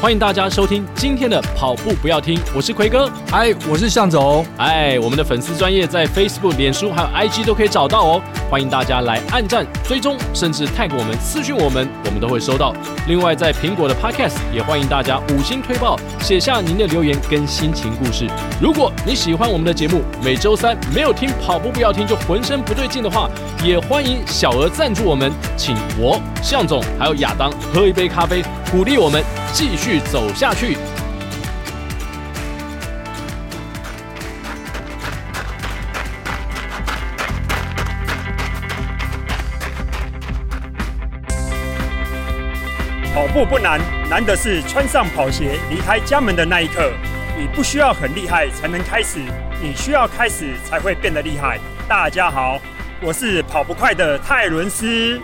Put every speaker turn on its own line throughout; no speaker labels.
欢迎大家收听今天的跑步不要听，我是奎哥，
嗨，我是向总，
哎，我们的粉丝专业在 Facebook、脸书还有 IG 都可以找到哦，欢迎大家来按赞、追踪，甚至 tag 我们、私讯我们，我们都会收到。另外，在苹果的 Podcast 也欢迎大家五星推爆，写下您的留言跟心情故事。如果你喜欢我们的节目，每周三没有听跑步不要听就浑身不对劲的话，也欢迎小额赞助我们，请我向总还有亚当喝一杯咖啡，鼓励我们继续走下去。
步不难，难的是穿上跑鞋离开家门的那一刻。你不需要很厉害才能开始，你需要开始才会变得厉害。大家好，我是跑不快的泰伦斯，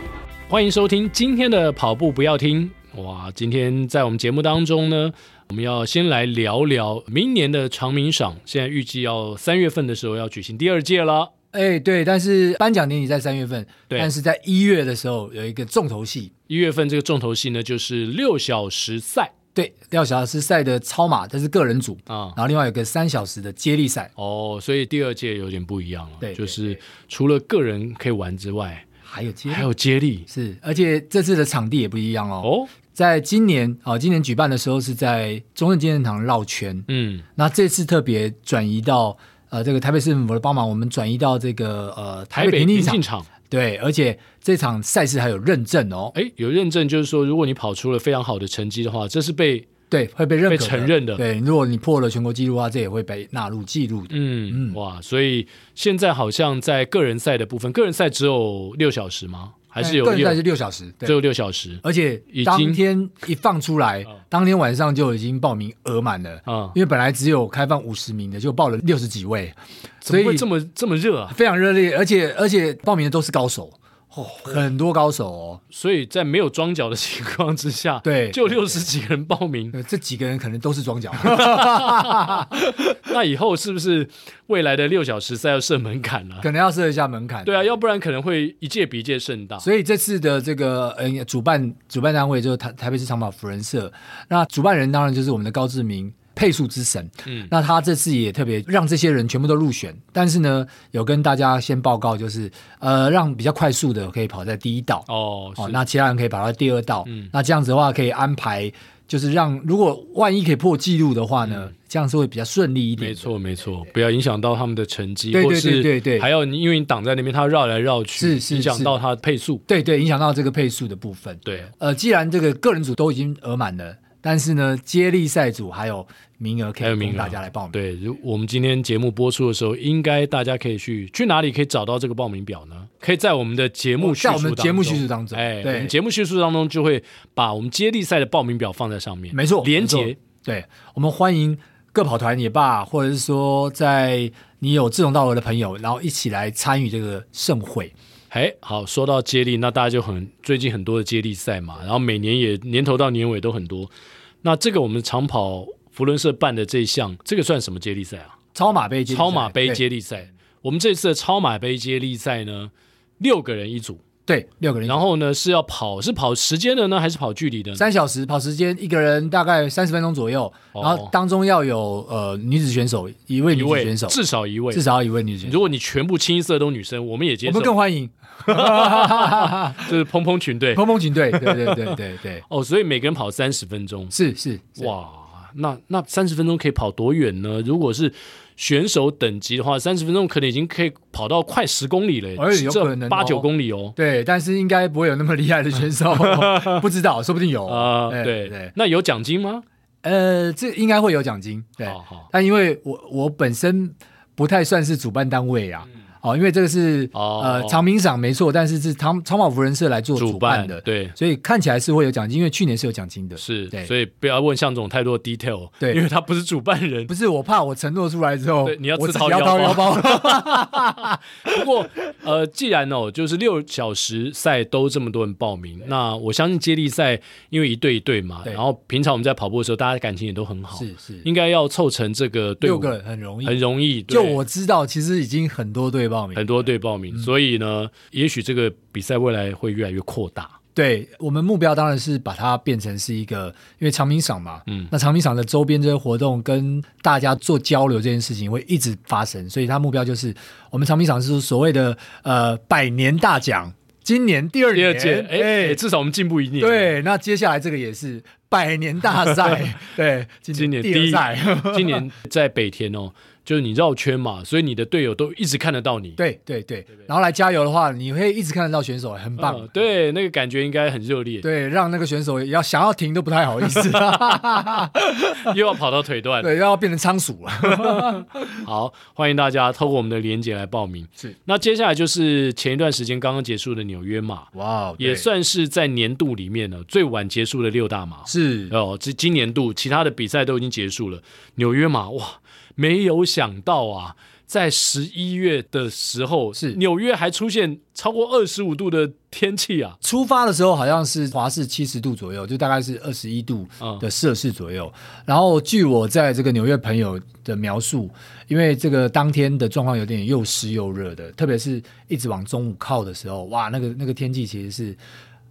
欢迎收听今天的跑步不要听。哇，今天在我们节目当中呢，我们要先来聊聊明年的长明赏。现在预计要三月份的时候要举行第二届了。
哎，对，但是颁奖典礼在三月份，
对，
但是在一月的时候有一个重头戏。
一月份这个重头戏呢，就是六小时赛。
对，六小时赛的超马，这是个人组啊，然后另外有个三小时的接力赛。
哦，所以第二届有点不一样了。
对，
就是除了个人可以玩之外，
还有接力，
还有接力。
是，而且这次的场地也不一样哦。哦。在今年啊，今年举办的时候是在中正纪念堂绕圈，嗯，那这次特别转移到呃这个台北市政府的帮忙，我们转移到这个呃台北田径场，对，而且这场赛事还有认证哦，
哎，有认证就是说，如果你跑出了非常好的成绩的话，这是被
对会被认可
被承认的，
对，如果你破了全国纪录的话，这也会被纳入记录的，
嗯嗯，哇，所以现在好像在个人赛的部分，个人赛只有六小时吗？还是有，个人赛
是六小时，
只有六小时，
而且当天一放出来，当天晚上就已经报名额满了啊！因为本来只有开放五十名的，就报了六十几位，
所以这么这么热啊？
非常热烈，而且而且报名的都是高手。哦，很多高手哦，
所以在没有装脚的情况之下，
对，
就六十几个人报名，
这几个人可能都是装脚。
那以后是不是未来的六小时赛要设门槛了？
可能要设一下门槛。
对啊，要不然可能会一届比一届盛大。
所以这次的这个呃主办主办单位就是台台北市长跑福人社，那主办人当然就是我们的高志明。配速之神，嗯，那他这次也特别让这些人全部都入选，但是呢，有跟大家先报告，就是呃，让比较快速的可以跑在第一道。哦，哦，那其他人可以跑到第二道，嗯，那这样子的话可以安排，就是让如果万一可以破纪录的话呢，嗯、这样是会比较顺利一点。
没错，没错，不要影响到他们的成绩，
对对对对对，
还有你因为你挡在那边，他绕来绕去，
是是，是。
影响到他的配速，
对对，影响到这个配速的部分。
对，
呃，既然这个个人组都已经额满了。但是呢，接力赛组还有名额可以供大家来报名。
对，如我们今天节目播出的时候，应该大家可以去去哪里可以找到这个报名表呢？可以在我们的节目在我们节目叙述当中，哎，对，我们节目叙述当中就会把我们接力赛的报名表放在上面。
没错，
连接。
对，我们欢迎各跑团也罢，或者是说在你有志同道合的朋友，然后一起来参与这个盛会。
哎，好，说到接力，那大家就很最近很多的接力赛嘛，然后每年也年头到年尾都很多。那这个我们长跑福伦社办的这一项，这个算什么接力赛啊？
超马杯接力赛。
超马杯接力赛，我们这次的超马杯接力赛呢，六个人一组。
对，六个人。
然后呢，是要跑，是跑时间的呢，还是跑距离的？
三小时跑时间，一个人大概三十分钟左右。然后当中要有呃女子选手一位，女子选手
至少一位，
至少一位女子选手。
如果你全部清一色都女生，我们也接受，
我们更欢迎。
就是蓬蓬群队，
蓬蓬群队，对对对对对，
哦，所以每个人跑三十分钟，
是是，是
哇，那那三十分钟可以跑多远呢？如果是选手等级的话，三十分钟可能已经可以跑到快十公里了，
而且有可能
八九公里哦。
对，但是应该不会有那么厉害的选手，不知道，说不定有
啊。对对，对，那有奖金吗？
呃，这应该会有奖金。对，好好，但因为我我本身不太算是主办单位啊。嗯哦，因为这个是、哦、呃长明赏没错，但是是长长跑福人社来做主办的，
对，
所以看起来是会有奖金，因为去年是有奖金的，
是，
对，
所以不要问向总太多 detail，对，因为他不是主办人，
不是我怕我承诺出来之后，
对，你要自掏腰包。腰包。不过呃，既然哦，就是六小时赛都这么多人报名，那我相信接力赛因为一队一队嘛，然后平常我们在跑步的时候，大家感情也都很好，是是，应该要凑成这个队伍，
六个人很容易，
很容易。
就我知道，其实已经很多队报名，
很多队报名。所以呢，也许这个比赛未来会越来越扩大。
对，我们目标当然是把它变成是一个，因为长明赏嘛，嗯，那长明赏的周边这些活动跟大家做交流这件事情会一直发生，所以它目标就是我们长明赏是所谓的呃百年大奖，今年第二年
第二届，哎、欸，至少我们进步一年。
对，那接下来这个也是百年大赛，对，
今年第一赛，今年在北田哦。就是你绕圈嘛，所以你的队友都一直看得到你。
对对对，然后来加油的话，你会一直看得到选手，很棒。
嗯、对，那个感觉应该很热烈。
对，让那个选手要想要停都不太好意思，
又要跑到腿断，
对，又要变成仓鼠了。
好，欢迎大家透过我们的连接来报名。
是，
那接下来就是前一段时间刚刚结束的纽约马，
哇，
也算是在年度里面呢最晚结束的六大马。
是
哦，这今年度其他的比赛都已经结束了，纽约马哇。没有想到啊，在十一月的时候，是纽约还出现超过二十五度的天气啊！
出发的时候好像是华氏七十度左右，就大概是二十一度的摄氏左右。嗯、然后据我在这个纽约朋友的描述，因为这个当天的状况有点又湿又热的，特别是一直往中午靠的时候，哇，那个那个天气其实是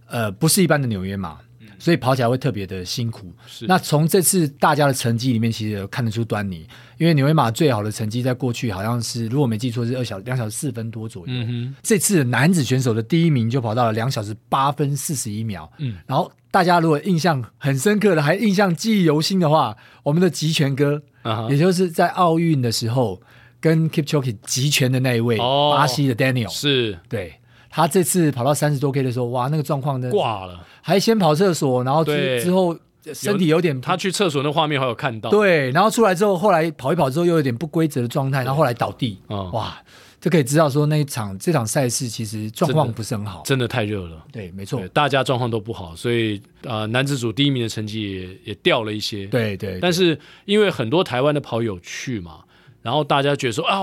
呃不是一般的纽约马。所以跑起来会特别的辛苦。是，那从这次大家的成绩里面，其实有看得出端倪。因为纽约马最好的成绩在过去好像是，如果没记错是二小两小时四分多左右。嗯哼。这次男子选手的第一名就跑到了两小时八分四十一秒。嗯。然后大家如果印象很深刻的，还印象记忆犹新的话，我们的极拳哥，啊、也就是在奥运的时候跟 Kipchoge 集拳的那一位，哦、巴西的 Daniel。
是。
对。他这次跑到三十多 K 的时候，哇，那个状况呢？
挂了。
还先跑厕所，然后之之后身体有点，
他去厕所那画面还有看到。
对，然后出来之后，后来跑一跑之后又有点不规则的状态，然后后来倒地。嗯、哇，就可以知道说那一场这场赛事其实状况不是很好，
真的，太热了。
对，没错，
大家状况都不好，所以呃，男子组第一名的成绩也也掉了一些。
对，对对，
但是因为很多台湾的跑友去嘛，然后大家觉得说啊，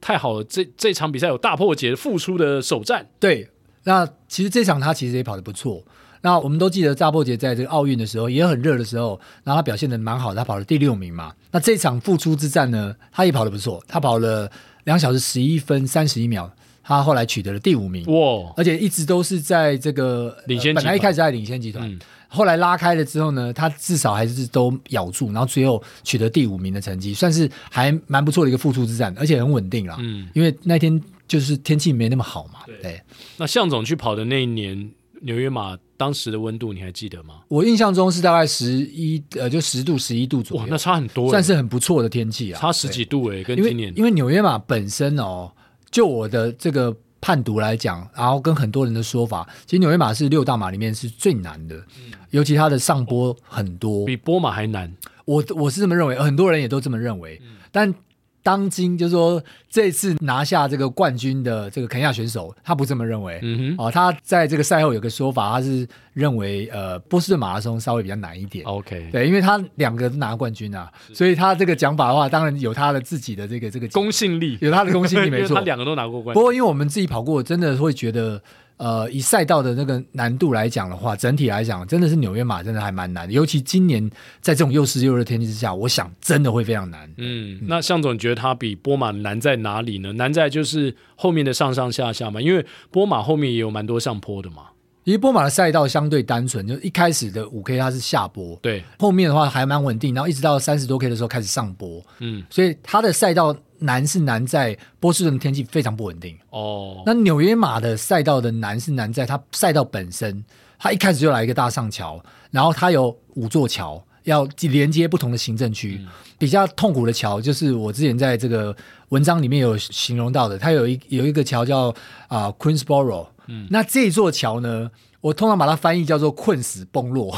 太好了，这这场比赛有大破解复出的首战。
对，那其实这场他其实也跑得不错。那我们都记得大破杰在这个奥运的时候也很热的时候，然后他表现的蛮好，他跑了第六名嘛。那这场复出之战呢，他也跑得不错，他跑了两小时十一分三十一秒，他后来取得了第五名。哇！而且一直都是在这个
领先、呃，
本来一开始在领先集团，嗯、后来拉开了之后呢，他至少还是都咬住，然后最后取得第五名的成绩，算是还蛮不错的一个复出之战，而且很稳定啦。嗯，因为那天就是天气没那么好嘛。对。对
那向总去跑的那一年。纽约马当时的温度你还记得吗？
我印象中是大概十一呃，就十度十一度左右，
哇，那差很多，
算是很不错的天气啊，
差十几度哎，跟今年
因为纽约马本身哦，就我的这个判读来讲，然后跟很多人的说法，其实纽约马是六大马里面是最难的，嗯、尤其它的上坡很多，
比波马还难。
我我是这么认为，很多人也都这么认为，嗯、但。当今就是说，这次拿下这个冠军的这个肯亚选手，他不这么认为。嗯哼，哦，他在这个赛后有个说法，他是认为呃波士顿马拉松稍微比较难一点。OK，对，因为他两个都拿冠军啊，所以他这个讲法的话，当然有他的自己的这个这个
公信力，
有他的公信力 没错。
他两个都拿过冠军。
不过因为我们自己跑过，真的会觉得。呃，以赛道的那个难度来讲的话，整体来讲，真的是纽约马真的还蛮难的。尤其今年在这种又湿又热天气之下，我想真的会非常难。
嗯，那向总觉得它比波马难在哪里呢？难在就是后面的上上下下嘛，因为波马后面也有蛮多上坡的嘛。
因为波马的赛道相对单纯，就一开始的五 K 它是下坡，
对，
后面的话还蛮稳定，然后一直到三十多 K 的时候开始上坡。嗯，所以它的赛道。难是难在波士顿的天气非常不稳定哦。那纽约马的赛道的难是难在它赛道本身，它一开始就来一个大上桥，然后它有五座桥要连接不同的行政区。嗯、比较痛苦的桥就是我之前在这个文章里面有形容到的，它有一有一个桥叫啊、呃、Queensboro。嗯，那这座桥呢？我通常把它翻译叫做“困死崩落”，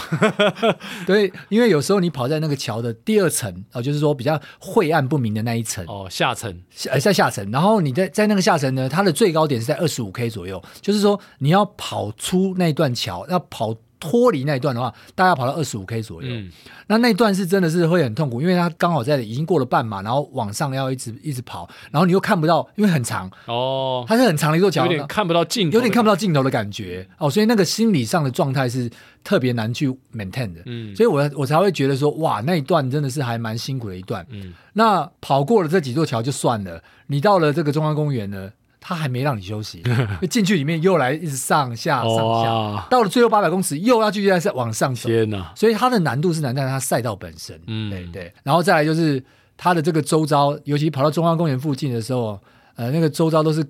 对，因为有时候你跑在那个桥的第二层啊，就是说比较晦暗不明的那一层
哦，下层，
呃，在下层，然后你在在那个下层呢，它的最高点是在二十五 K 左右，就是说你要跑出那段桥，要跑。脱离那一段的话，大概跑到二十五 K 左右。嗯、那那一段是真的是会很痛苦，因为它刚好在已经过了半马，然后往上要一直一直跑，然后你又看不到，因为很长哦，它是很长的一座桥，
有点看不到尽头，
有点看不到尽头的感觉哦，所以那个心理上的状态是特别难去 maintain 的。嗯，所以我我才会觉得说，哇，那一段真的是还蛮辛苦的一段。嗯，那跑过了这几座桥就算了，你到了这个中央公园呢？他还没让你休息，进去里面又来一直上下上下，
哦、
到了最后八百公尺又要继续再往上走。
天哪！
所以它的难度是难在它赛道本身。嗯，对对。然后再来就是它的这个周遭，尤其跑到中央公园附近的时候，呃，那个周遭都是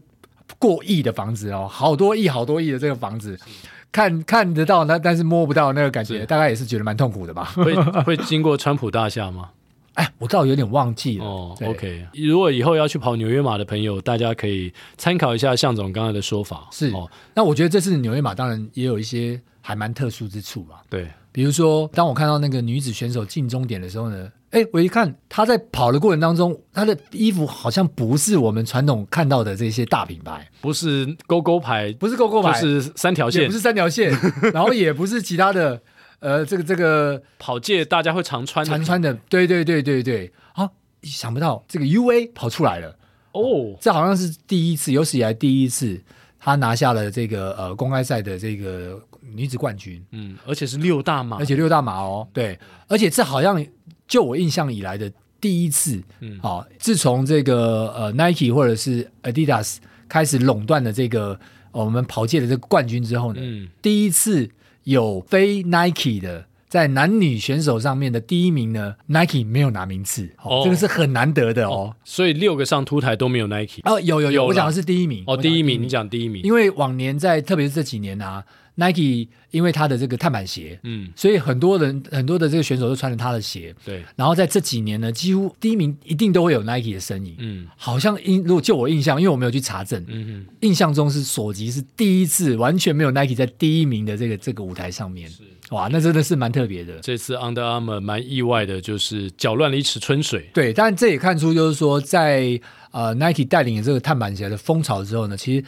过亿的房子哦，好多亿好多亿的这个房子，看看得到那，但是摸不到那个感觉，大概也是觉得蛮痛苦的吧？
会会经过川普大厦吗？
哎，我倒有点忘记了。
哦，OK。如果以后要去跑纽约马的朋友，大家可以参考一下向总刚才的说法。
是哦，那我觉得这次纽约马当然也有一些还蛮特殊之处嘛。
对，
比如说，当我看到那个女子选手进终点的时候呢，哎，我一看她在跑的过程当中，她的衣服好像不是我们传统看到的这些大品牌，
不是勾勾牌，
不是勾勾牌，
就是三条线，
不是三条线，然后也不是其他的。呃，这个这个
跑界大家会常穿
常穿的，对对对对对，啊，想不到这个 UA 跑出来了。哦，这好像是第一次，有史以来第一次，他拿下了这个呃公开赛的这个女子冠军，
嗯，而且是六大马，
而且六大马哦，对，而且这好像就我印象以来的第一次，嗯，啊，自从这个呃 Nike 或者是 Adidas 开始垄断了这个、呃、我们跑界的这个冠军之后呢，嗯，第一次。有非 Nike 的在男女选手上面的第一名呢？Nike 没有拿名次，哦，这个是很难得的哦。哦
所以六个上凸台都没有 Nike
哦，有有有，我讲的是第一名
哦，第一名，你讲第一名，
因为往年在特别是这几年啊。Nike 因为它的这个碳板鞋，嗯，所以很多人很多的这个选手都穿着他的鞋，
对。
然后在这几年呢，几乎第一名一定都会有 Nike 的身影，嗯，好像印如果就我印象，因为我没有去查证，嗯哼，印象中是索吉是第一次完全没有 Nike 在第一名的这个这个舞台上面，是哇，那真的是蛮特别的。
这次 Under Armour 蛮意外的，就是搅乱了一池春水，
对。但这也看出就是说在，在呃 Nike 带领的这个碳板鞋的风潮之后呢，其实。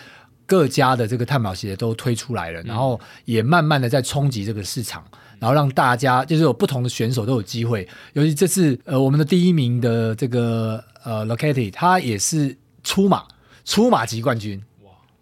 各家的这个碳跑鞋都推出来了，然后也慢慢的在冲击这个市场，然后让大家就是有不同的选手都有机会。尤其这次呃，我们的第一名的这个呃 Locati 他也是出马出马级冠军。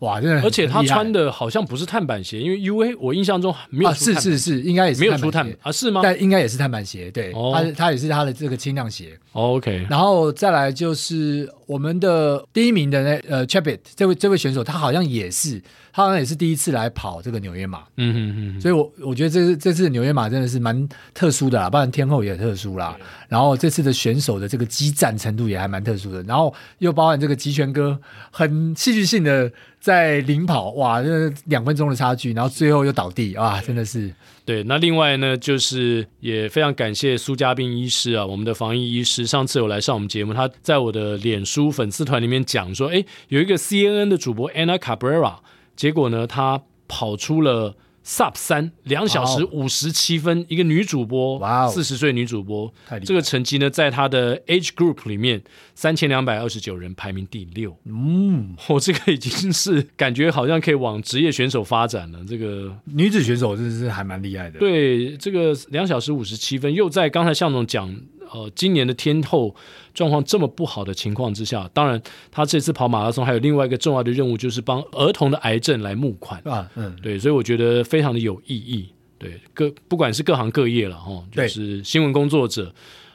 哇，真的！
而且他穿的好像不是碳板鞋，因为 UA 我印象中没有、啊。
是是是，应该也是
没有出碳啊？是吗？
但应该也是碳板鞋，对，哦、他他也是他的这个轻量鞋。
哦、OK，
然后再来就是我们的第一名的那呃 Chapit 这位这位选手，他好像也是。他好像也是第一次来跑这个纽约马，嗯嗯嗯，所以我我觉得这这次纽约马真的是蛮特殊的啦，不然天后也很特殊啦。然后这次的选手的这个激战程度也还蛮特殊的，然后又包含这个集权哥很戏剧性的在领跑，哇，这两分钟的差距，然后最后又倒地，哇，真的是。
对，那另外呢，就是也非常感谢苏家斌医师啊，我们的防疫医师，上次有来上我们节目，他在我的脸书粉丝团里面讲说，哎，有一个 CNN 的主播 Anna Cabrera。结果呢，她跑出了 Sub 三两小时五十七分，wow. 一个女主播，哇，四十岁女主播，这个成绩呢，在她的 Age Group 里面，三千两百二十九人排名第六。嗯，我、哦、这个已经是感觉好像可以往职业选手发展了。这个
女子选手真的是还蛮厉害的。
对，这个两小时五十七分，又在刚才向总讲。呃，今年的天后状况这么不好的情况之下，当然他这次跑马拉松还有另外一个重要的任务，就是帮儿童的癌症来募款啊，嗯，对，所以我觉得非常的有意义。对，各不管是各行各业了哈，就是新闻工作者，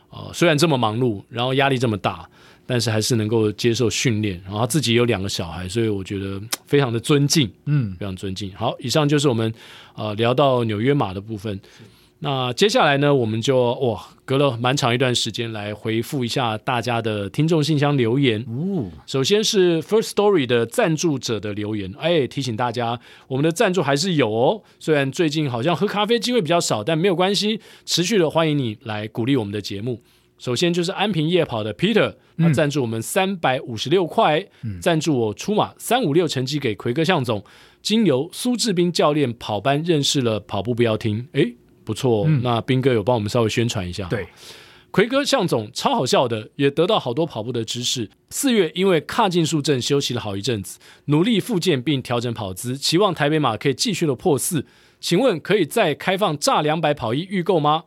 呃，虽然这么忙碌，然后压力这么大，但是还是能够接受训练，然后他自己有两个小孩，所以我觉得非常的尊敬，嗯，非常尊敬。好，以上就是我们呃聊到纽约马的部分。那接下来呢，我们就哇，隔了蛮长一段时间来回复一下大家的听众信箱留言。哦，首先是 First Story 的赞助者的留言，哎，提醒大家，我们的赞助还是有哦。虽然最近好像喝咖啡机会比较少，但没有关系，持续的欢迎你来鼓励我们的节目。首先就是安平夜跑的 Peter，他赞助我们三百五十六块，赞助我出马三五六成绩给奎哥向总，经由苏志斌教练跑班认识了跑步不要停，哎。不错、嗯，那斌哥有帮我们稍微宣传一下。
对，
奎哥向总超好笑的，也得到好多跑步的知识。四月因为髂胫束症休息了好一阵子，努力复健并调整跑姿，期望台北马可以继续的破四。请问可以再开放炸两百跑衣预购吗？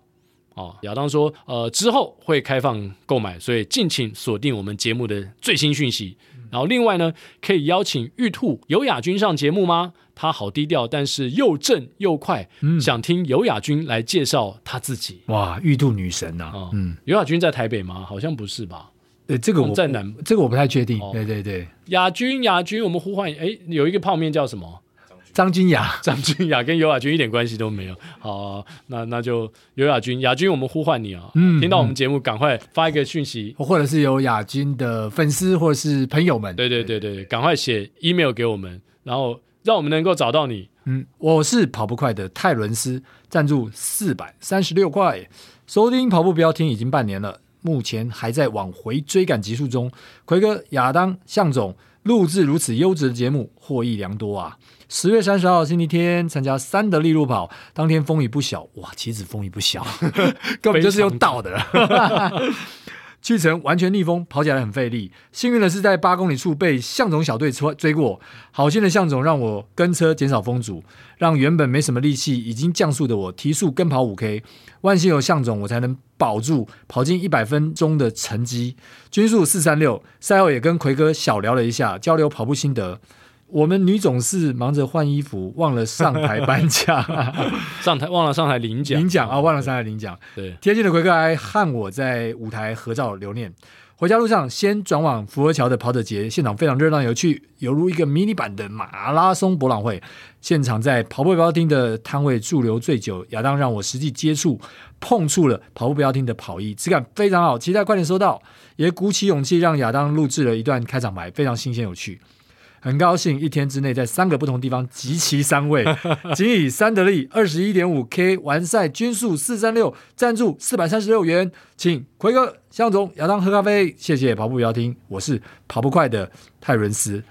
哦，亚当说，呃，之后会开放购买，所以敬请锁定我们节目的最新讯息。然后另外呢，可以邀请玉兔有雅君上节目吗？他好低调，但是又正又快。嗯，想听尤雅君来介绍他自己。
哇，玉兔女神呐、啊！
嗯，游雅君在台北吗？好像不是吧？
对，这个我
在南，
这个我不太确定。
哦、
对对对，
亚军亚军，我们呼唤哎，有一个泡面叫什么？
张君雅，
张君雅跟尤亚军一点关系都没有。好，那那就尤亚军，亚军，我们呼唤你啊！嗯，听到我们节目，赶快发一个讯息，
或者是有亚军的粉丝或者是朋友们，
对对对对，赶快写 email 给我们，然后让我们能够找到你。
嗯，我是跑不快的泰伦斯，赞助四百三十六块，收听跑步不要听已经半年了，目前还在往回追赶集数中。奎哥、亚当、向总录制如此优质的节目，获益良多啊！十月三十号星期天参加三德利路跑，当天风雨不小，哇，岂止风雨不小，根本就是用倒的。去程完全逆风，跑起来很费力。幸运的是在八公里处被向总小队追过，好心的向总让我跟车减少风阻，让原本没什么力气已经降速的我提速跟跑五 K。万幸有向总，我才能保住跑进一百分钟的成绩，均速四三六。赛后也跟奎哥小聊了一下，交流跑步心得。我们女总是忙着换衣服，忘了上台颁奖，
上台忘了上台领奖，
领奖啊，忘了上台领奖。
对，
贴近的魁哥还和我在舞台合照留念。回家路上先转往福和桥的跑者节，现场非常热闹有趣，犹如一个迷你版的马拉松博览会。现场在跑步不要听的摊位驻留最久，亚当让我实际接触碰触了跑步不要听的跑衣，质感非常好，期待快点收到。也鼓起勇气让亚当录制了一段开场白，非常新鲜有趣。很高兴一天之内在三个不同地方集齐三位，仅以三得利二十一点五 K 完赛，均数四三六，赞助四百三十六元，请奎哥、向总、亚当喝咖啡，谢谢跑步不要听，我是跑不快的泰伦斯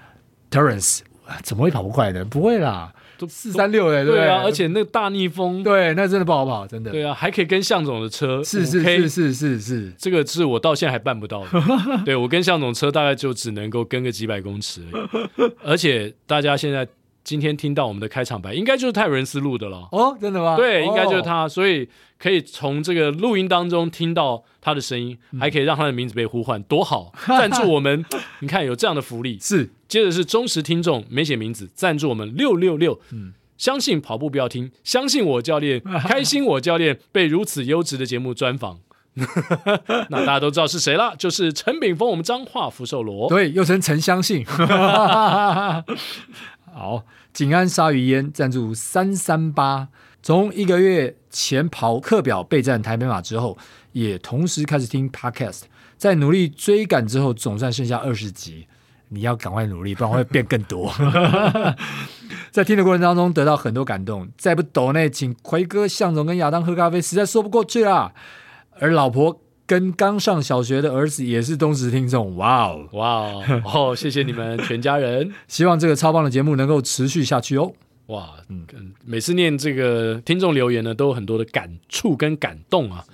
Terence，怎么会跑不快呢？不会啦。四三六哎，对
啊，而且那个大逆风，
对，那真的不好跑，真的。
对啊，还可以跟向总的车，
是是是是是是，
这个是我到现在还办不到的。对，我跟向总车大概就只能够跟个几百公尺而已，而且大家现在今天听到我们的开场白，应该就是泰伦斯录的了。
哦，真的吗？
对，应该就是他，所以可以从这个录音当中听到他的声音，还可以让他的名字被呼唤，多好！赞助我们，你看有这样的福利
是。
接着是忠实听众，没写名字，赞助我们六六六。嗯，相信跑步不要听，相信我教练，开心我教练被如此优质的节目专访。那大家都知道是谁了，就是陈炳峰，我们彰化福寿螺，
对，又称陈相信。好，景安鲨鱼烟赞助三三八，从一个月前跑课表备战台北马之后，也同时开始听 Podcast，在努力追赶之后，总算剩下二十集。你要赶快努力，不然会变更多。在听的过程当中，得到很多感动。再不抖内，请奎哥、向总跟亚当喝咖啡，实在说不过去啦。而老婆跟刚上小学的儿子也是忠实听众。哇哦，
哇哦，哦，谢谢你们全家人。
希望这个超棒的节目能够持续下去哦。
哇，嗯，每次念这个听众留言呢，都有很多的感触跟感动啊。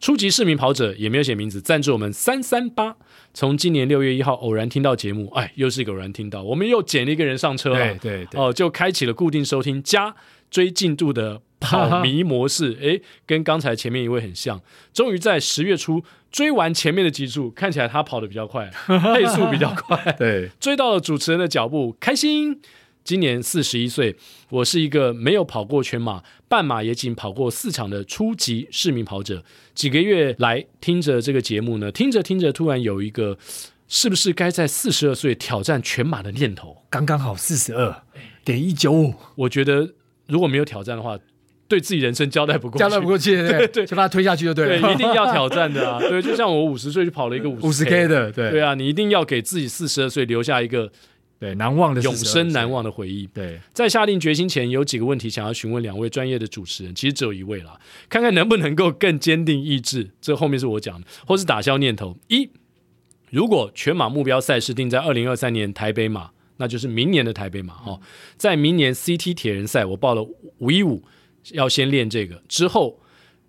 初级市民跑者也没有写名字，赞助我们三三八。从今年六月一号偶然听到节目，哎，又是一个偶然听到，我们又捡了一个人上车了，
对对对，
哦，就开启了固定收听加追进度的跑迷模式，诶，跟刚才前面一位很像，终于在十月初追完前面的集数，看起来他跑得比较快，配速比较快，
对，
追到了主持人的脚步，开心。今年四十一岁，我是一个没有跑过全马、半马也仅跑过四场的初级市民跑者。几个月来听着这个节目呢，听着听着，突然有一个是不是该在四十二岁挑战全马的念头。
刚刚好四十二点一九五，
我觉得如果没有挑战的话，对自己人生交代不过去，
交代不过去，对对，就把它推下去就对了。
对，一定要挑战的啊！对，就像我五十岁就跑了一个五十
K 的，对
对啊，你一定要给自己四十二岁留下一个。
对，难忘的
永生难忘的回忆。
对，
在下定决心前，有几个问题想要询问两位专业的主持人，其实只有一位了，看看能不能够更坚定意志。这后面是我讲的，或是打消念头。一，如果全马目标赛事定在二零二三年台北马，那就是明年的台北马哈、嗯。在明年 CT 铁人赛，我报了五一五，要先练这个，之后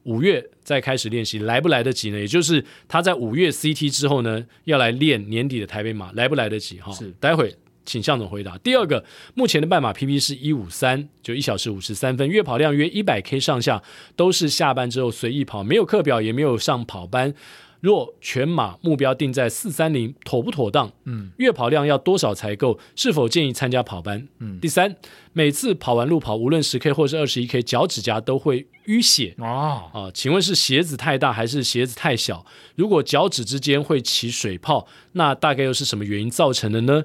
五月再开始练习，来不来得及呢？也就是他在五月 CT 之后呢，要来练年底的台北马，来不来得及哈？是，待会。请向总回答。第二个，目前的半马 PP 是一五三，就一小时五十三分，月跑量约一百 K 上下，都是下班之后随意跑，没有课表，也没有上跑班。若全马目标定在四三零，妥不妥当？嗯，月跑量要多少才够？是否建议参加跑班？嗯，第三，每次跑完路跑，无论十 K 或是二十一 K，脚趾甲都会淤血啊啊！请问是鞋子太大还是鞋子太小？如果脚趾之间会起水泡，那大概又是什么原因造成的呢？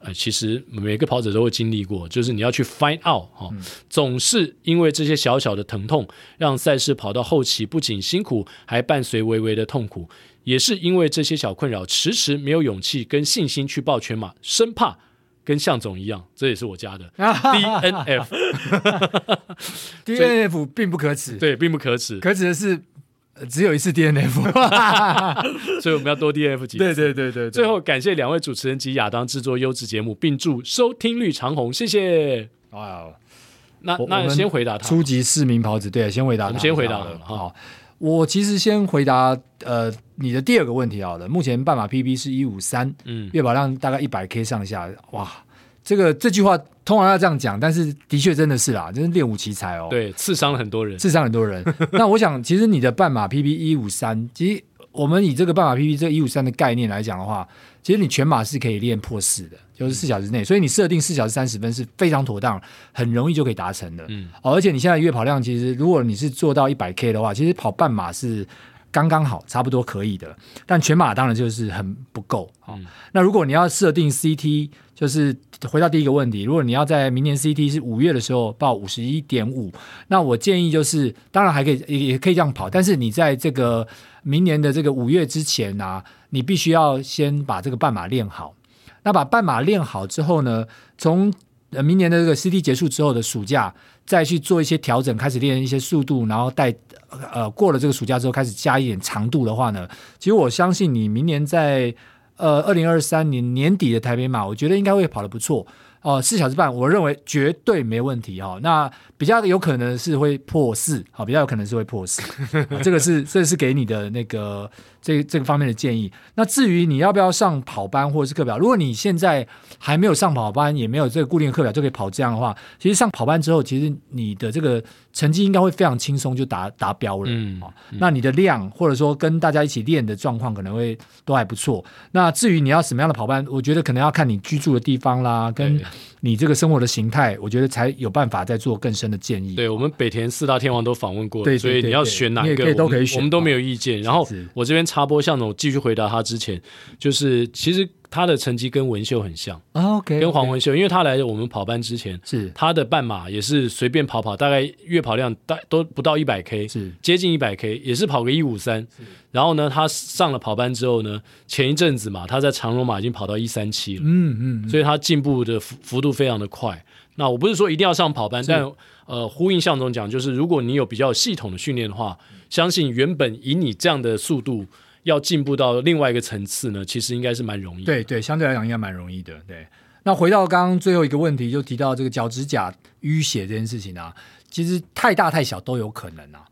呃，其实每个跑者都会经历过，就是你要去 find out 哈、嗯，总是因为这些小小的疼痛，让赛事跑到后期不仅辛苦，还伴随微微的痛苦。也是因为这些小困扰，迟迟没有勇气跟信心去报全马，生怕跟向总一样，这也是我家的
DNF，DNF 并不可耻，
对，并不可耻，
可耻的是。只有一次 DNF，
所以我们要多 DNF 几次。
对对对对。
最后感谢两位主持人及亚当制作优质节目，并祝收听率长虹，谢谢。哇，那那先回答他。
初级市民袍子，对，先回答他。
我们先回答了。
好，我其实先回答呃你的第二个问题好了。目前半马 PB 是一五三，嗯，月保量大概一百 K 上下，哇。这个这句话通常要这样讲，但是的确真的是啦，真是练武奇才哦。
对，刺伤了很多人，
刺伤很多人。那我想，其实你的半马 PB 一五三，其实我们以这个半马 PB 这一五三的概念来讲的话，其实你全马是可以练破四的，就是四小时内。所以你设定四小时三十分是非常妥当，很容易就可以达成的。嗯，而且你现在月跑量，其实如果你是做到一百 K 的话，其实跑半马是。刚刚好，差不多可以的，但全马当然就是很不够啊、嗯。那如果你要设定 CT，就是回到第一个问题，如果你要在明年 CT 是五月的时候报五十一点五，那我建议就是，当然还可以，也也可以这样跑，但是你在这个明年的这个五月之前呢、啊，你必须要先把这个半马练好。那把半马练好之后呢，从呃明年的这个 CT 结束之后的暑假，再去做一些调整，开始练一些速度，然后带。呃，过了这个暑假之后，开始加一点长度的话呢，其实我相信你明年在呃二零二三年年底的台北马，我觉得应该会跑得不错。哦，四小时半，我认为绝对没问题哈、那比较有可能是会破四，好，比较有可能是会破四。这个是这是给你的那个这这个方面的建议。那至于你要不要上跑班或者是课表，如果你现在还没有上跑班，也没有这个固定课表就可以跑这样的话，其实上跑班之后，其实你的这个成绩应该会非常轻松就达达标了。嗯，那你的量或者说跟大家一起练的状况可能会都还不错。那至于你要什么样的跑班，我觉得可能要看你居住的地方啦，跟你这个生活的形态，我觉得才有办法再做更深的建议。
对，我们北田四大天王都访问过了，对，所以你要选哪一个，
都可以选，
我们都没有意见。然后我这边插播，向总继续回答他之前，就是其实。他的成绩跟文秀很像
，OK，
跟黄文秀，因为他来我们跑班之前，
是
他的半马也是随便跑跑，大概月跑量大都不到一百 K，
是
接近一百 K，也是跑个一五三。然后呢，他上了跑班之后呢，前一阵子嘛，他在长荣马已经跑到一三七了，嗯嗯，所以他进步的幅幅度非常的快。那我不是说一定要上跑班，但呃，呼应向总讲，就是如果你有比较系统的训练的话，相信原本以你这样的速度。要进步到另外一个层次呢，其实应该是蛮容易的。
对对，相对来讲应该蛮容易的。对，那回到刚刚最后一个问题，就提到这个脚趾甲淤血这件事情啊，其实太大太小都有可能啊。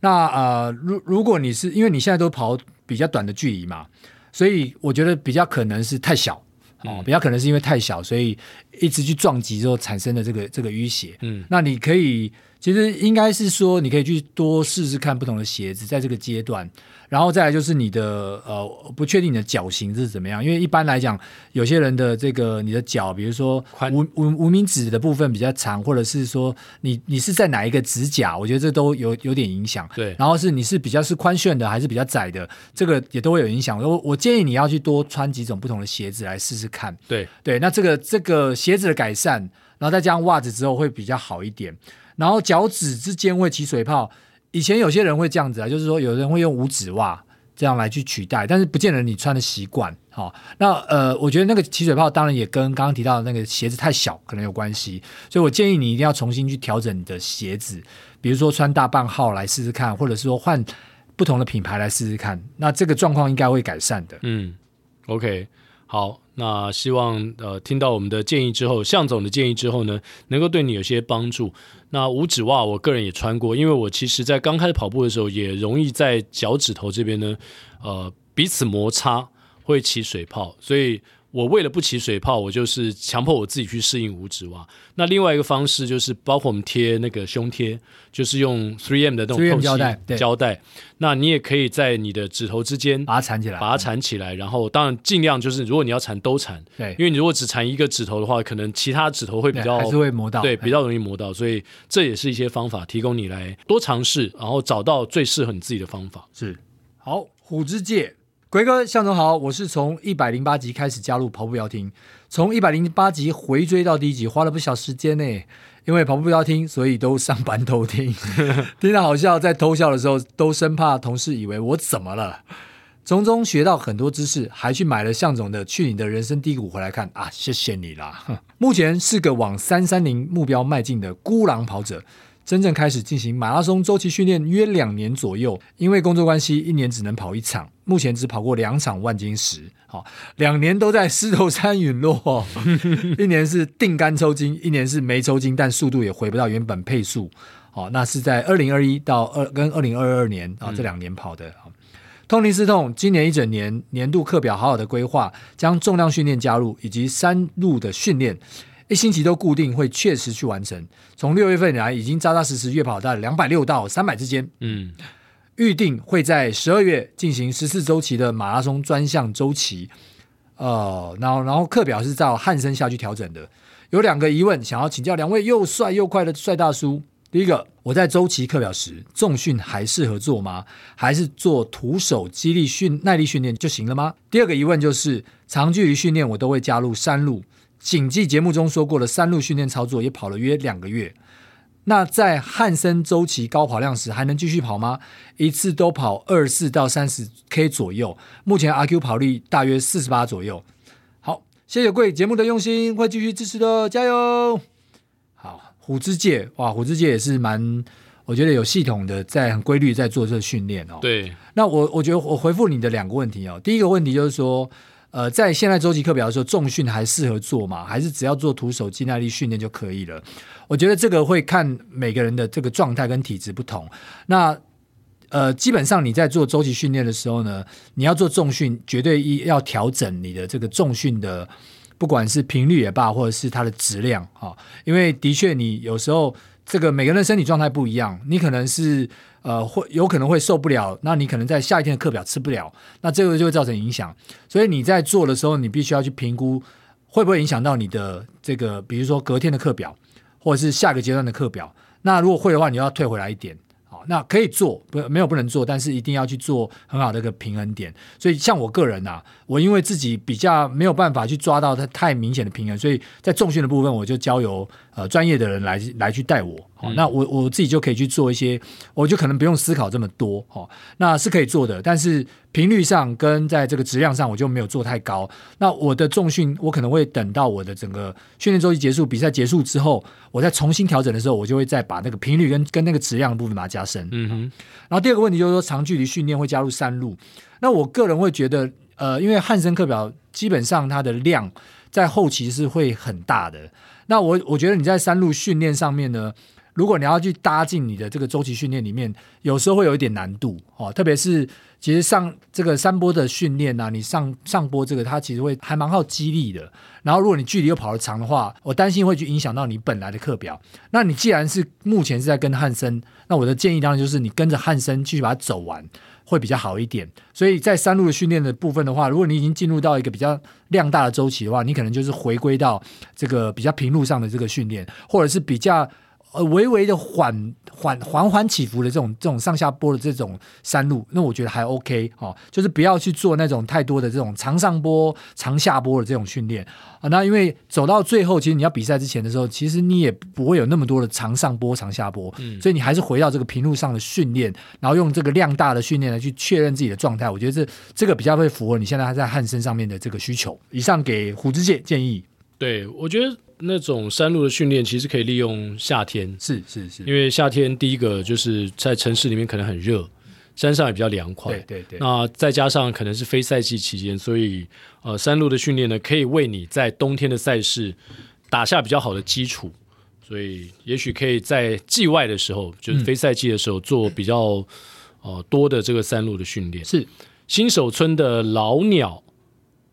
那呃，如如果你是因为你现在都跑比较短的距离嘛，所以我觉得比较可能是太小哦，比较可能是因为太小，所以一直去撞击之后产生的这个这个淤血。嗯，那你可以其实应该是说，你可以去多试试看不同的鞋子，在这个阶段。然后再来就是你的呃，不确定你的脚型是怎么样，因为一般来讲，有些人的这个你的脚，比如说无无无名指的部分比较长，或者是说你你是在哪一个指甲，我觉得这都有有点影响。
对，
然后是你是比较是宽楦的还是比较窄的，这个也都会有影响。我我建议你要去多穿几种不同的鞋子来试试看。
对
对，那这个这个鞋子的改善，然后再加上袜子之后会比较好一点。然后脚趾之间会起水泡。以前有些人会这样子啊，就是说有人会用五指袜这样来去取代，但是不见得你穿的习惯。好，那呃，我觉得那个起水泡当然也跟刚刚提到的那个鞋子太小可能有关系，所以我建议你一定要重新去调整你的鞋子，比如说穿大半号来试试看，或者是说换不同的品牌来试试看，那这个状况应该会改善的。
嗯，OK。好，那希望呃听到我们的建议之后，向总的建议之后呢，能够对你有些帮助。那五指袜，我个人也穿过，因为我其实在刚开始跑步的时候，也容易在脚趾头这边呢，呃彼此摩擦会起水泡，所以我为了不起水泡，我就是强迫我自己去适应五指袜。那另外一个方式就是，包括我们贴那个胸贴，就是用 3M 的那种透气胶带。胶带，那你也可以在你的指头之间
把它缠起来，
把它缠起来。然后，当然尽量就是，如果你要缠都缠，
对，
因为你如果只缠一个指头的话，可能其他指头会比较
还是会磨到，
对，比较容易磨到。所以这也是一些方法，提供你来多尝试，然后找到最适合你自己的方法。
是，好，虎之介。龟哥，向总好，我是从一百零八集开始加入跑步不要听，从一百零八集回追到第一集，花了不小时间呢。因为跑步不要听，所以都上班偷听，听到好笑，在偷笑的时候都生怕同事以为我怎么了。从中学到很多知识，还去买了向总的《去你的人生低谷》回来看啊，谢谢你啦。目前是个往三三零目标迈进的孤狼跑者。真正开始进行马拉松周期训练约两年左右，因为工作关系，一年只能跑一场。目前只跑过两场万金石，好，两年都在狮头山陨落。一年是定杆抽筋，一年是没抽筋，但速度也回不到原本配速。好，那是在二零二一到二跟二零二二年啊这两年跑的。痛定思痛，今年一整年年度课表好好的规划，将重量训练加入，以及山路的训练。一星期都固定会确实去完成。从六月份以来，已经扎扎实实月跑到两百六到三百之间。嗯，预定会在十二月进行十四周期的马拉松专项周期。呃，然后然后课表是照汉森下去调整的。有两个疑问想要请教两位又帅又快的帅大叔。第一个，我在周期课表时重训还适合做吗？还是做徒手肌力训耐力训练就行了吗？第二个疑问就是长距离训练我都会加入山路。谨记节目中说过的山路训练操作，也跑了约两个月。那在汉森周期高跑量时，还能继续跑吗？一次都跑二四到三十 K 左右。目前阿 Q 跑率大约四十八左右。好，谢谢贵节目的用心，会继续支持的，加油！好，虎之界哇，虎之界也是蛮，我觉得有系统的，在很规律在做这个训练哦。
对，
那我我觉得我回复你的两个问题哦。第一个问题就是说。呃，在现在周期课表的时候，重训还适合做吗？还是只要做徒手肌耐力训练就可以了？我觉得这个会看每个人的这个状态跟体质不同。那呃，基本上你在做周期训练的时候呢，你要做重训，绝对一要调整你的这个重训的，不管是频率也罢，或者是它的质量啊，因为的确你有时候这个每个人的身体状态不一样，你可能是。呃，会有可能会受不了，那你可能在下一天的课表吃不了，那这个就会造成影响。所以你在做的时候，你必须要去评估会不会影响到你的这个，比如说隔天的课表，或者是下个阶段的课表。那如果会的话，你要退回来一点。好那可以做，不没有不能做，但是一定要去做很好的一个平衡点。所以像我个人啊，我因为自己比较没有办法去抓到它太明显的平衡，所以在重训的部分，我就交由呃专业的人来来去带我。好，那我我自己就可以去做一些，我就可能不用思考这么多。好，那是可以做的，但是。频率上跟在这个质量上，我就没有做太高。那我的重训，我可能会等到我的整个训练周期结束、比赛结束之后，我再重新调整的时候，我就会再把那个频率跟跟那个质量的部分把它加深。嗯哼。然后第二个问题就是说，长距离训练会加入山路。那我个人会觉得，呃，因为汉森课表基本上它的量在后期是会很大的。那我我觉得你在山路训练上面呢，如果你要去搭进你的这个周期训练里面，有时候会有一点难度哦，特别是。其实上这个山坡的训练啊，你上上坡这个，它其实会还蛮耗肌力的。然后如果你距离又跑得长的话，我担心会去影响到你本来的课表。那你既然是目前是在跟汉森，那我的建议当然就是你跟着汉森继续把它走完，会比较好一点。所以在山路的训练的部分的话，如果你已经进入到一个比较量大的周期的话，你可能就是回归到这个比较平路上的这个训练，或者是比较。呃，微微的缓缓缓缓起伏的这种这种上下坡的这种山路，那我觉得还 OK 哦，就是不要去做那种太多的这种长上坡、长下坡的这种训练啊。那因为走到最后，其实你要比赛之前的时候，其实你也不会有那么多的长上坡、长下坡，嗯，所以你还是回到这个平路上的训练，然后用这个量大的训练来去确认自己的状态。我觉得这这个比较会符合你现在还在汉森上面的这个需求。以上给虎之介建议。
对，我觉得。那种山路的训练其实可以利用夏天，
是是是，
因为夏天第一个就是在城市里面可能很热，山上也比较凉快，
对对对。
那再加上可能是非赛季期间，所以呃，山路的训练呢，可以为你在冬天的赛事打下比较好的基础，所以也许可以在季外的时候，就是非赛季的时候做比较呃多的这个山路的训练。
是新
手村的老鸟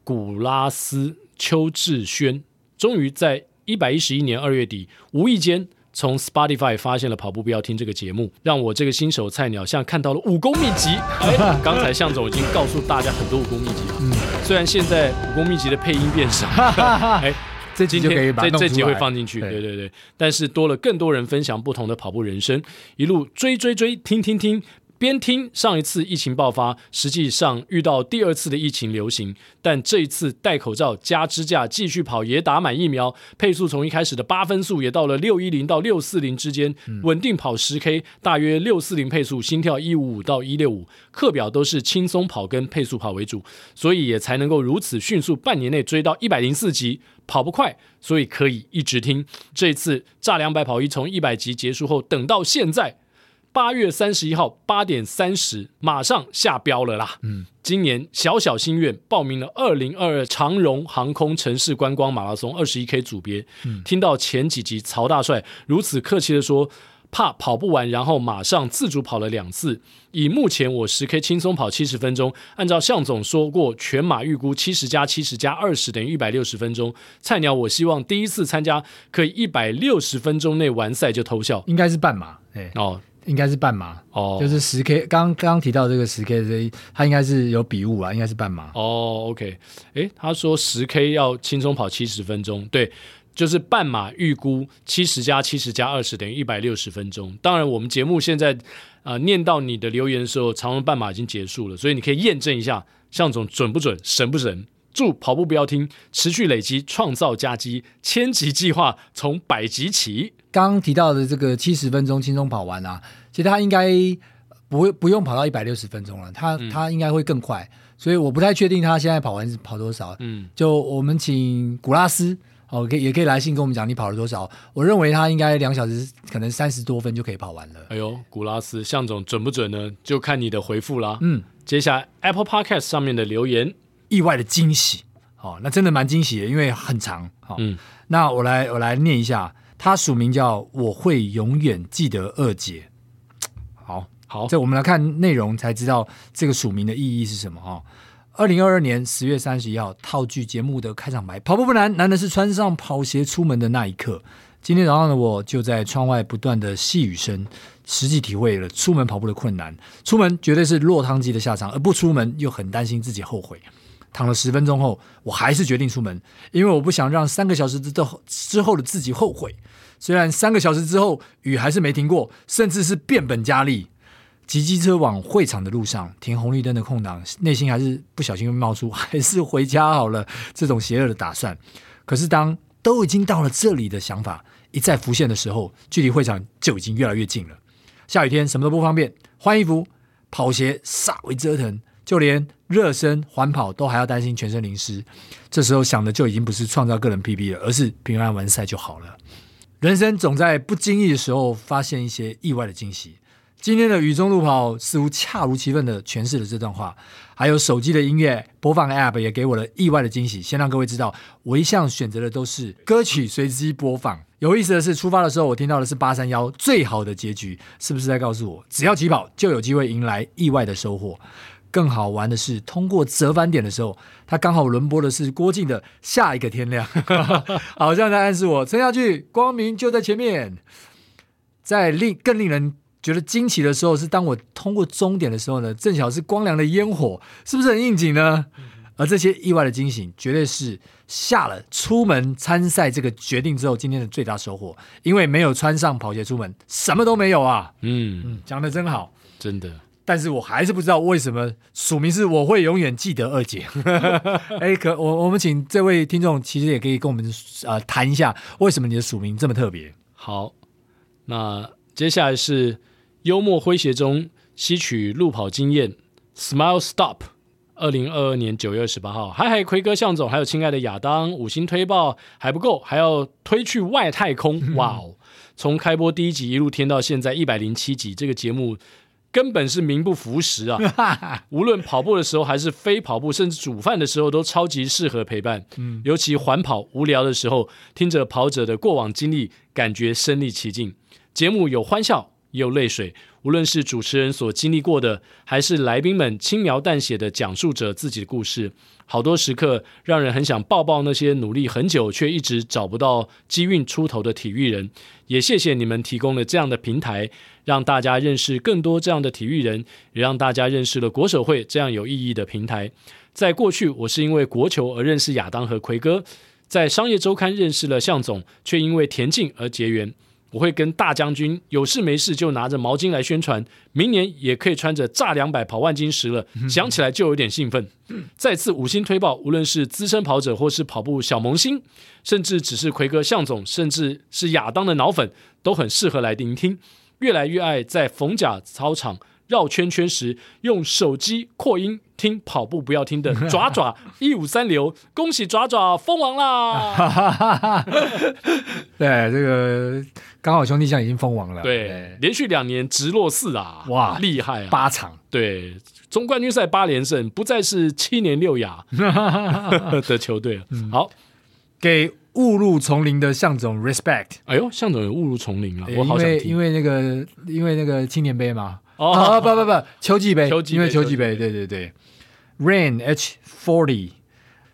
古拉斯。邱志轩，终于在一百一十一年二月底，无意间从 Spotify 发现了《跑步不要听》这个节目，让我这个新手菜鸟像看到了武功秘籍。哎，刚才向总已经告诉大家很多武功秘籍了。嗯，虽然现在武功秘籍的配音变少，哎，
这集就可以把
这这集会放进去。对对对，但是多了更多人分享不同的跑步人生，一路追追追，听听听。边听上一次疫情爆发，实际上遇到第二次的疫情流行，但这一次戴口罩加支架继续跑，也打满疫苗，配速从一开始的八分速也到了六一零到六四零之间，稳定跑十 K，大约六四零配速，心跳一五五到一六五，课表都是轻松跑跟配速跑为主，所以也才能够如此迅速，半年内追到一百零四级，跑不快，所以可以一直听。这一次炸两百跑一从一百级结束后，等到现在。八月三十一号八点三十，马上下标了啦。嗯，今年小小心愿，报名了二零二二长荣航空城市观光马拉松二十一 K 组别。嗯，听到前几集曹大帅如此客气的说，怕跑不完，然后马上自主跑了两次。以目前我十 K 轻松跑七十分钟，按照向总说过，全马预估七十加七十加二十等于一百六十分钟。菜鸟，我希望第一次参加可以一百六十分钟内完赛就偷笑，
应该是半马。哎哦。应该是半马哦，就是十 K。刚刚提到这个十 K 这，它应该是有比误啊，应该是半马
哦。OK，诶，他说十 K 要轻松跑七十分钟，对，就是半马预估七十加七十加二十等于一百六十分钟。当然，我们节目现在啊、呃、念到你的留言的时候，长荣半马已经结束了，所以你可以验证一下，向总准不准，神不神？祝跑步不要听，持续累积，创造佳绩，千集计划从百集起。
刚刚提到的这个七十分钟轻松跑完啊，其实他应该不会不用跑到一百六十分钟了，他他、嗯、应该会更快，所以我不太确定他现在跑完是跑多少。嗯，就我们请古拉斯哦，可以也可以来信跟我们讲你跑了多少。我认为他应该两小时可能三十多分就可以跑完了。
哎呦，古拉斯，向总准不准呢？就看你的回复啦。嗯，接下来 Apple Podcast 上面的留言。
意外的惊喜，哦，那真的蛮惊喜的，因为很长，好、哦，嗯，那我来我来念一下，他署名叫我会永远记得二姐，好好，这我们来看内容才知道这个署名的意义是什么哈。二零二二年十月三十一号，套剧节目的开场白，跑步不难，难的是穿上跑鞋出门的那一刻。今天早上的我就在窗外不断的细雨声，实际体会了出门跑步的困难。出门绝对是落汤鸡的下场，而不出门又很担心自己后悔。躺了十分钟后，我还是决定出门，因为我不想让三个小时之后之后的自己后悔。虽然三个小时之后雨还是没停过，甚至是变本加厉。骑机车往会场的路上，停红绿灯的空档，内心还是不小心会冒出“ 还是回家好了”这种邪恶的打算。可是当都已经到了这里的想法一再浮现的时候，距离会场就已经越来越近了。下雨天什么都不方便，换衣服、跑鞋煞为折腾。就连热身缓跑都还要担心全身淋湿，这时候想的就已经不是创造个人 PB 了，而是平安完赛就好了。人生总在不经意的时候发现一些意外的惊喜。今天的雨中路跑似乎恰如其分的诠释了这段话。还有手机的音乐播放 App 也给我了意外的惊喜。先让各位知道，我一向选择的都是歌曲随机播放。有意思的是，出发的时候我听到的是八三幺最好的结局，是不是在告诉我，只要起跑就有机会迎来意外的收获？更好玩的是，通过折返点的时候，他刚好轮播的是郭靖的下一个天亮，好像在暗示我撑下去，光明就在前面。在令更令人觉得惊奇的时候，是当我通过终点的时候呢，正巧是光良的烟火，是不是很应景呢？而这些意外的惊喜，绝对是下了出门参赛这个决定之后，今天的最大收获。因为没有穿上跑鞋出门，什么都没有啊。嗯嗯，讲得真好，
真的。
但是我还是不知道为什么署名是我会永远记得二姐。哎，可我我们请这位听众其实也可以跟我们呃谈一下，为什么你的署名这么特别？
好，那接下来是幽默诙谐中吸取路跑经验，Smile Stop，二零二二年九月二十八号，嗨嗨，奎哥向总，还有亲爱的亚当，五星推爆还不够，还要推去外太空，哇哦！从开播第一集一路听到现在一百零七集，这个节目。根本是名不符实啊！无论跑步的时候，还是非跑步，甚至煮饭的时候，都超级适合陪伴。嗯，尤其缓跑无聊的时候，听着跑者的过往经历，感觉身临其境。节目有欢笑，也有泪水。无论是主持人所经历过的，还是来宾们轻描淡写的讲述着自己的故事，好多时刻让人很想抱抱那些努力很久却一直找不到机运出头的体育人。也谢谢你们提供了这样的平台，让大家认识更多这样的体育人，也让大家认识了国手会这样有意义的平台。在过去，我是因为国球而认识亚当和奎哥，在商业周刊认识了向总，却因为田径而结缘。我会跟大将军有事没事就拿着毛巾来宣传，明年也可以穿着炸两百跑万金石了，想起来就有点兴奋。再次五星推爆，无论是资深跑者或是跑步小萌新，甚至只是奎哥向总，甚至是亚当的脑粉，都很适合来聆听。越来越爱在逢甲操场绕圈圈时用手机扩音听跑步不要听的 爪爪一五三流，恭喜爪爪封王啦！
对，这个刚好兄弟象已经封王了，
对，对连续两年直落四啊，哇，厉害啊，
八场，
对，总冠军赛八连胜，不再是七年六亚 的球队了。嗯、好，
给误入丛林的向总 respect。
哎呦，向总有误入丛林了，
我好想听，因为因为那个因为那个青年杯嘛。哦、啊，不不不，秋季杯，因为秋季杯，对对对，Rain H Forty，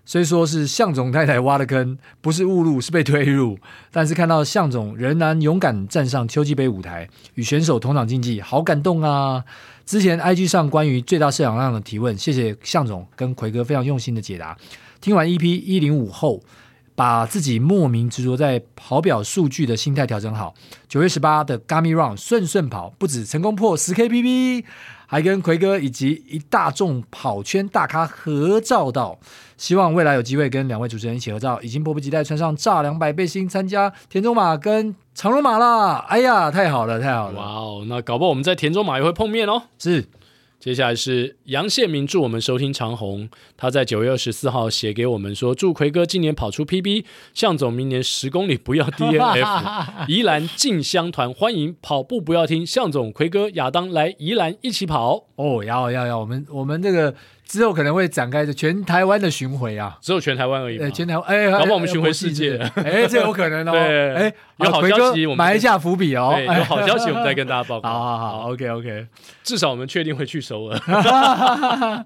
虽说是向总太太挖的坑，不是误入，是被推入，但是看到向总仍然勇敢站上秋季杯舞台，与选手同场竞技，好感动啊！之前 IG 上关于最大摄氧量的提问，谢谢向总跟奎哥非常用心的解答。听完 EP 一零五后。把自己莫名执着在跑表数据的心态调整好。九月十八的 Gummy Run 顺顺跑，不止成功破十 K PB，还跟奎哥以及一大众跑圈大咖合照到。希望未来有机会跟两位主持人一起合照，已经迫不及待穿上炸两百背心参加田中马跟长荣马啦！哎呀，太好了，太好了！
哇哦，那搞不好我们在田中马也会碰面哦。
是。
接下来是杨宪明祝我们收听长虹，他在九月二十四号写给我们说，祝奎哥今年跑出 PB，向总明年十公里不要 DNF，宜兰竞相团欢迎跑步不要听，向总奎哥亚当来宜兰一起跑
哦，要要要，我们我们这个。之后可能会展开的全台湾的巡回啊，
只有全台湾而已。
对，全台湾，哎，
要不好我们巡回世界，
哎，这有可能哦。
对，
哎，
有好消息，我们
埋一下伏笔哦。
有好消息，我们再跟大家报告。
好好好，OK OK，
至少我们确定会去首尔。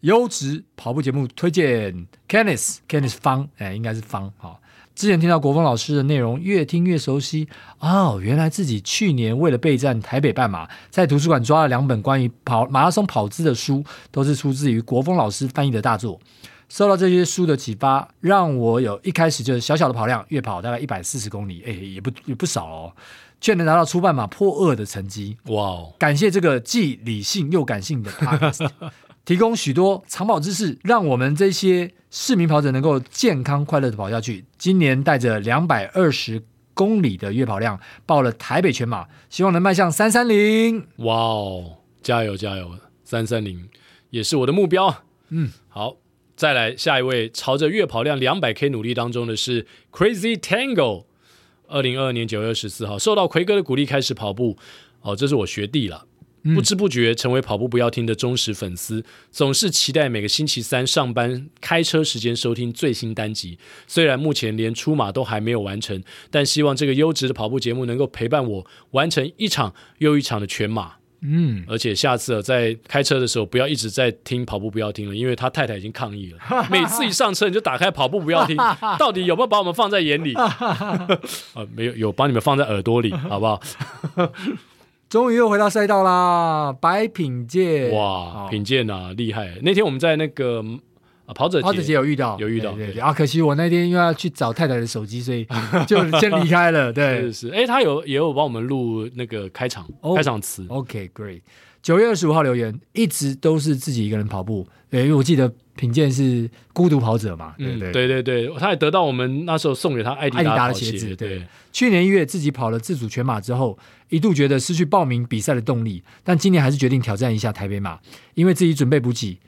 优质跑步节目推荐，Kenneth，Kenneth 方，哎，应该是方，好。之前听到国峰老师的内容，越听越熟悉哦。原来自己去年为了备战台北半马，在图书馆抓了两本关于跑马拉松跑姿的书，都是出自于国峰老师翻译的大作。受到这些书的启发，让我有一开始就是小小的跑量，月跑大概一百四十公里，哎，也不也不少哦，却能拿到初半马破二的成绩。哇哦！感谢这个既理性又感性的 Podcast 提供许多长跑知识，让我们这些市民跑者能够健康快乐的跑下去。今年带着两百二十公里的月跑量报了台北全马，希望能迈向三三零。
哇哦，加油加油！三三零也是我的目标。嗯，好，再来下一位，朝着月跑量两百 K 努力当中的是 Crazy Tango。二零二二年九月二十四号，受到奎哥的鼓励开始跑步。哦，这是我学弟了。不知不觉成为跑步不要听的忠实粉丝，总是期待每个星期三上班开车时间收听最新单集。虽然目前连出马都还没有完成，但希望这个优质的跑步节目能够陪伴我完成一场又一场的全马。嗯，而且下次在开车的时候不要一直在听跑步不要听了，因为他太太已经抗议了。每次一上车你就打开跑步不要听，到底有没有把我们放在眼里？啊，没有，有把你们放在耳朵里，好不好？
终于又回到赛道啦！白品鉴，
哇，品鉴啊，厉害！那天我们在那个啊跑者
跑者节有遇到，
有遇到，
对对啊，可惜我那天因为要去找太太的手机，所以 就先离开了。对，
是是，哎，他有也有帮我们录那个开场开场词。
OK，Great。九月二十五号留言，一直都是自己一个人跑步。对，因为我记得品鉴是孤独跑者嘛。
嗯，对对对，他也得到我们那时候送给他艾迪达的鞋子。对，
去年一月自己跑了自主全马之后，一度觉得失去报名比赛的动力，但今年还是决定挑战一下台北马，因为自己准备补给，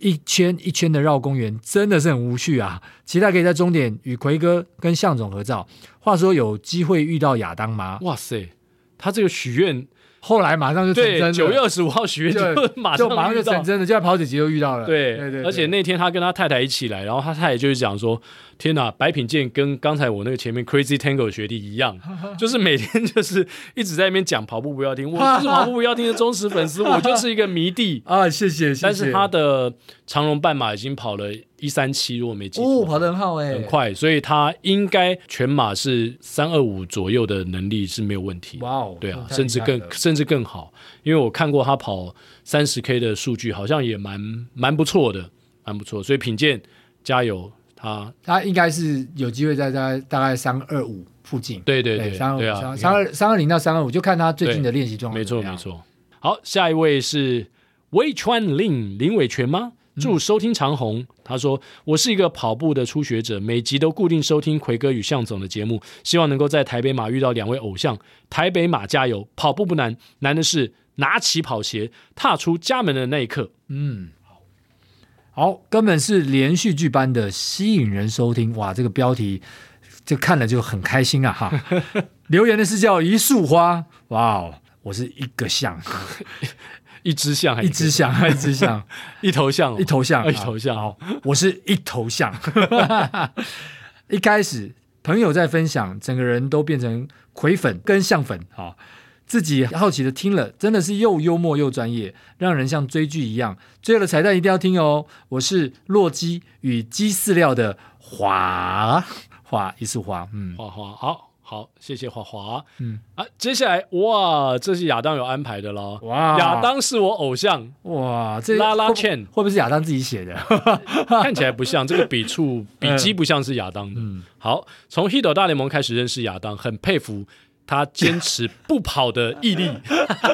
一圈一圈的绕公园真的是很无趣啊！期待可以在终点与奎哥跟向总合照。话说有机会遇到亚当吗？
哇塞，他这个许愿。
后来马上就成真了。
九月二十五号许愿就 马上
就马上就成真了，就在跑几集就遇到了。
对
对对，
而且那天他跟他太太一起来，然后他太太就是讲说：“天哪，白品健跟刚才我那个前面 Crazy Tango 学弟一样，就是每天就是一直在那边讲跑步不要听，我就是 跑步不要听的忠实粉丝，我就是一个迷弟
啊！谢谢谢谢。
但是他的长龙半马已经跑了一三七，如果没记错，
哦，跑得很好哎，
很快，所以他应该全马是三二五左右的能力是没有问题。
哇哦，
对啊，甚至更甚至更好，因为我看过他跑三十 K 的数据，好像也蛮蛮不错的，蛮不错。所以品健加油，他
他应该是有机会在在大概三二五附近。
对对对，
三二
对啊，
三二三二零到三二五，就看他最近的练习状况。
没错没错。好，下一位是魏川林林伟全吗？祝收听长虹。他说：“我是一个跑步的初学者，每集都固定收听奎哥与向总的节目，希望能够在台北马遇到两位偶像。台北马加油！跑步不难，难的是拿起跑鞋，踏出家门的那一刻。”
嗯，好，根本是连续剧般的吸引人收听。哇，这个标题就看了就很开心啊！哈，留言的是叫一束花。哇哦，我是一个象。
一只象还
一只象，还 一只象，
一头象，
一头象，
一头象。
好，我是一头象。一开始朋友在分享，整个人都变成葵粉跟象粉啊！自己好奇的听了，真的是又幽默又专业，让人像追剧一样。最后的彩蛋一定要听哦！我是洛基与鸡饲料的华华一束花，嗯，
华华好。好，谢谢华华。嗯啊，接下来哇，这是亚当有安排的喽。哇，亚当是我偶像。
哇，这
拉拉茜
会不会是亚当自己写的？
看起来不像，这个笔触笔迹不像是亚当的。嗯，好，从 Hito 大联盟开始认识亚当，很佩服他坚持不跑的毅力，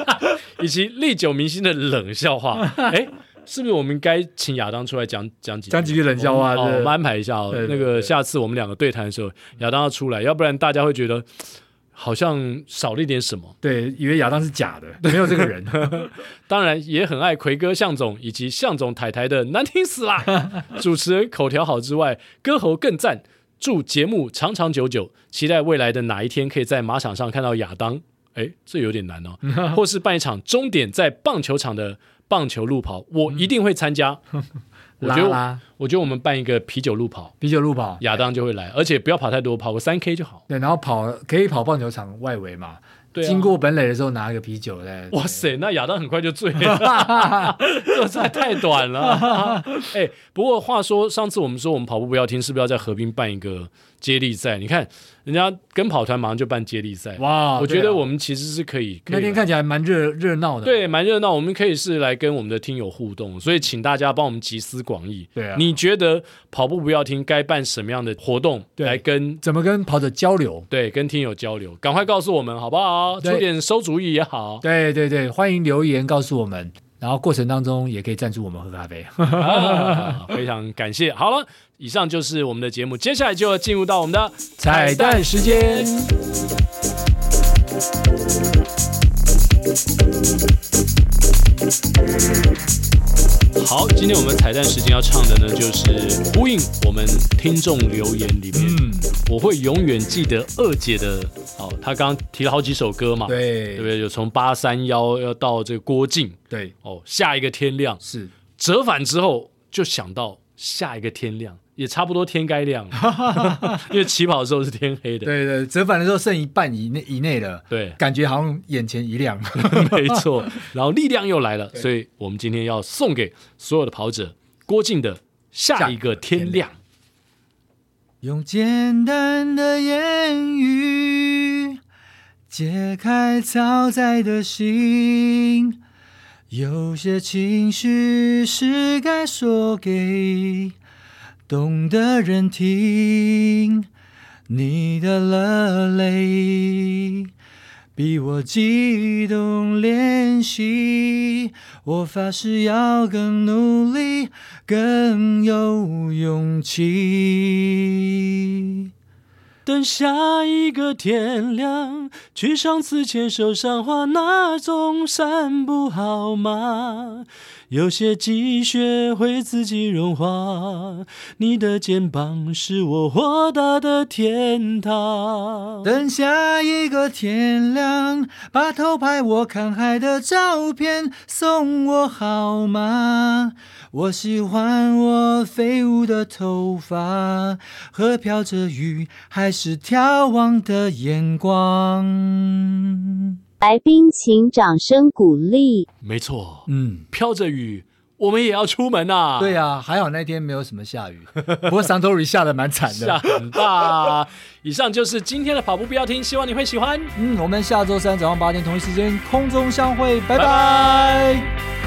以及历久弥新的冷笑话。哎。是不是我们该请亚当出来讲讲几
讲几句冷笑话？
我们安排一下哦。那个下次我们两个对谈的时候，亚当要出来，要不然大家会觉得好像少了一点什么。
对，以为亚当是假的，没有这个人。
当然也很爱奎哥、向总以及向总太太的难听死啦。主持人口条好之外，歌喉更赞。祝节目长长久久，期待未来的哪一天可以在马场上看到亚当。哎，这有点难哦。或是办一场终点在棒球场的。棒球路跑，我一定会参加。嗯、我觉得拉拉，我觉得我们办一个啤酒路跑，
啤酒路跑，
亚当就会来，而且不要跑太多，跑个三 K 就好。
对，然后跑可以跑棒球场外围嘛。对、啊，经过本垒的时候拿一个啤酒嘞。
哇塞，那亚当很快就醉了，这赛太短了。哎，不过话说，上次我们说我们跑步不要听，是不是要在河边办一个接力赛？你看。人家跟跑团马上就办接力赛，哇！我觉得我们其实是可以，可以
那天看起来蛮热热闹的，
对，蛮热闹。我们可以是来跟我们的听友互动，所以请大家帮我们集思广益。
对啊，
你觉得跑步不要停该办什么样的活动来跟
怎么跟跑者交流？
对，跟听友交流，赶快告诉我们好不好？出点馊主意也好。
对对对，欢迎留言告诉我们。然后过程当中也可以赞助我们喝咖啡，
啊，非常感谢。好了，以上就是我们的节目，接下来就要进入到我们的
彩蛋时间。
好，今天我们彩蛋时间要唱的呢，就是呼应我们听众留言里面，嗯，我会永远记得二姐的。哦，她刚刚提了好几首歌嘛，
对，
对不对？有从八三幺要到这个郭靖，
对，
哦，下一个天亮。
是。
折返之后就想到下一个天亮，也差不多天该亮了，因为起跑的时候是天黑的，
对对，折返的时候剩一半以内以内了，
对，
感觉好像眼前一亮，
没错，然后力量又来了，所以我们今天要送给所有的跑者郭靖的下一个天亮。
用简单的言语解开超载的心，有些情绪是该说给懂的人听。你的热泪。比我激动练习，我发誓要更努力，更有勇气。等下一个天亮，去上次牵手赏花那种散步好吗？
有些积雪会自己融化，你的肩膀是我豁达的天堂。
等下一个天亮，把偷拍我看海的照片送我好吗？我喜欢我飞舞的头发和飘着雨还是眺望的眼光。
来宾请掌声鼓励。
没错，
嗯，
飘着雨，我们也要出门呐。
对呀、啊，还好那天没有什么下雨，不过桑托里下的蛮惨的，
下很大。以上就是今天的跑步不要听，希望你会喜欢。
嗯，我们下周三早上八点同一时间空中相会，拜拜。
拜拜。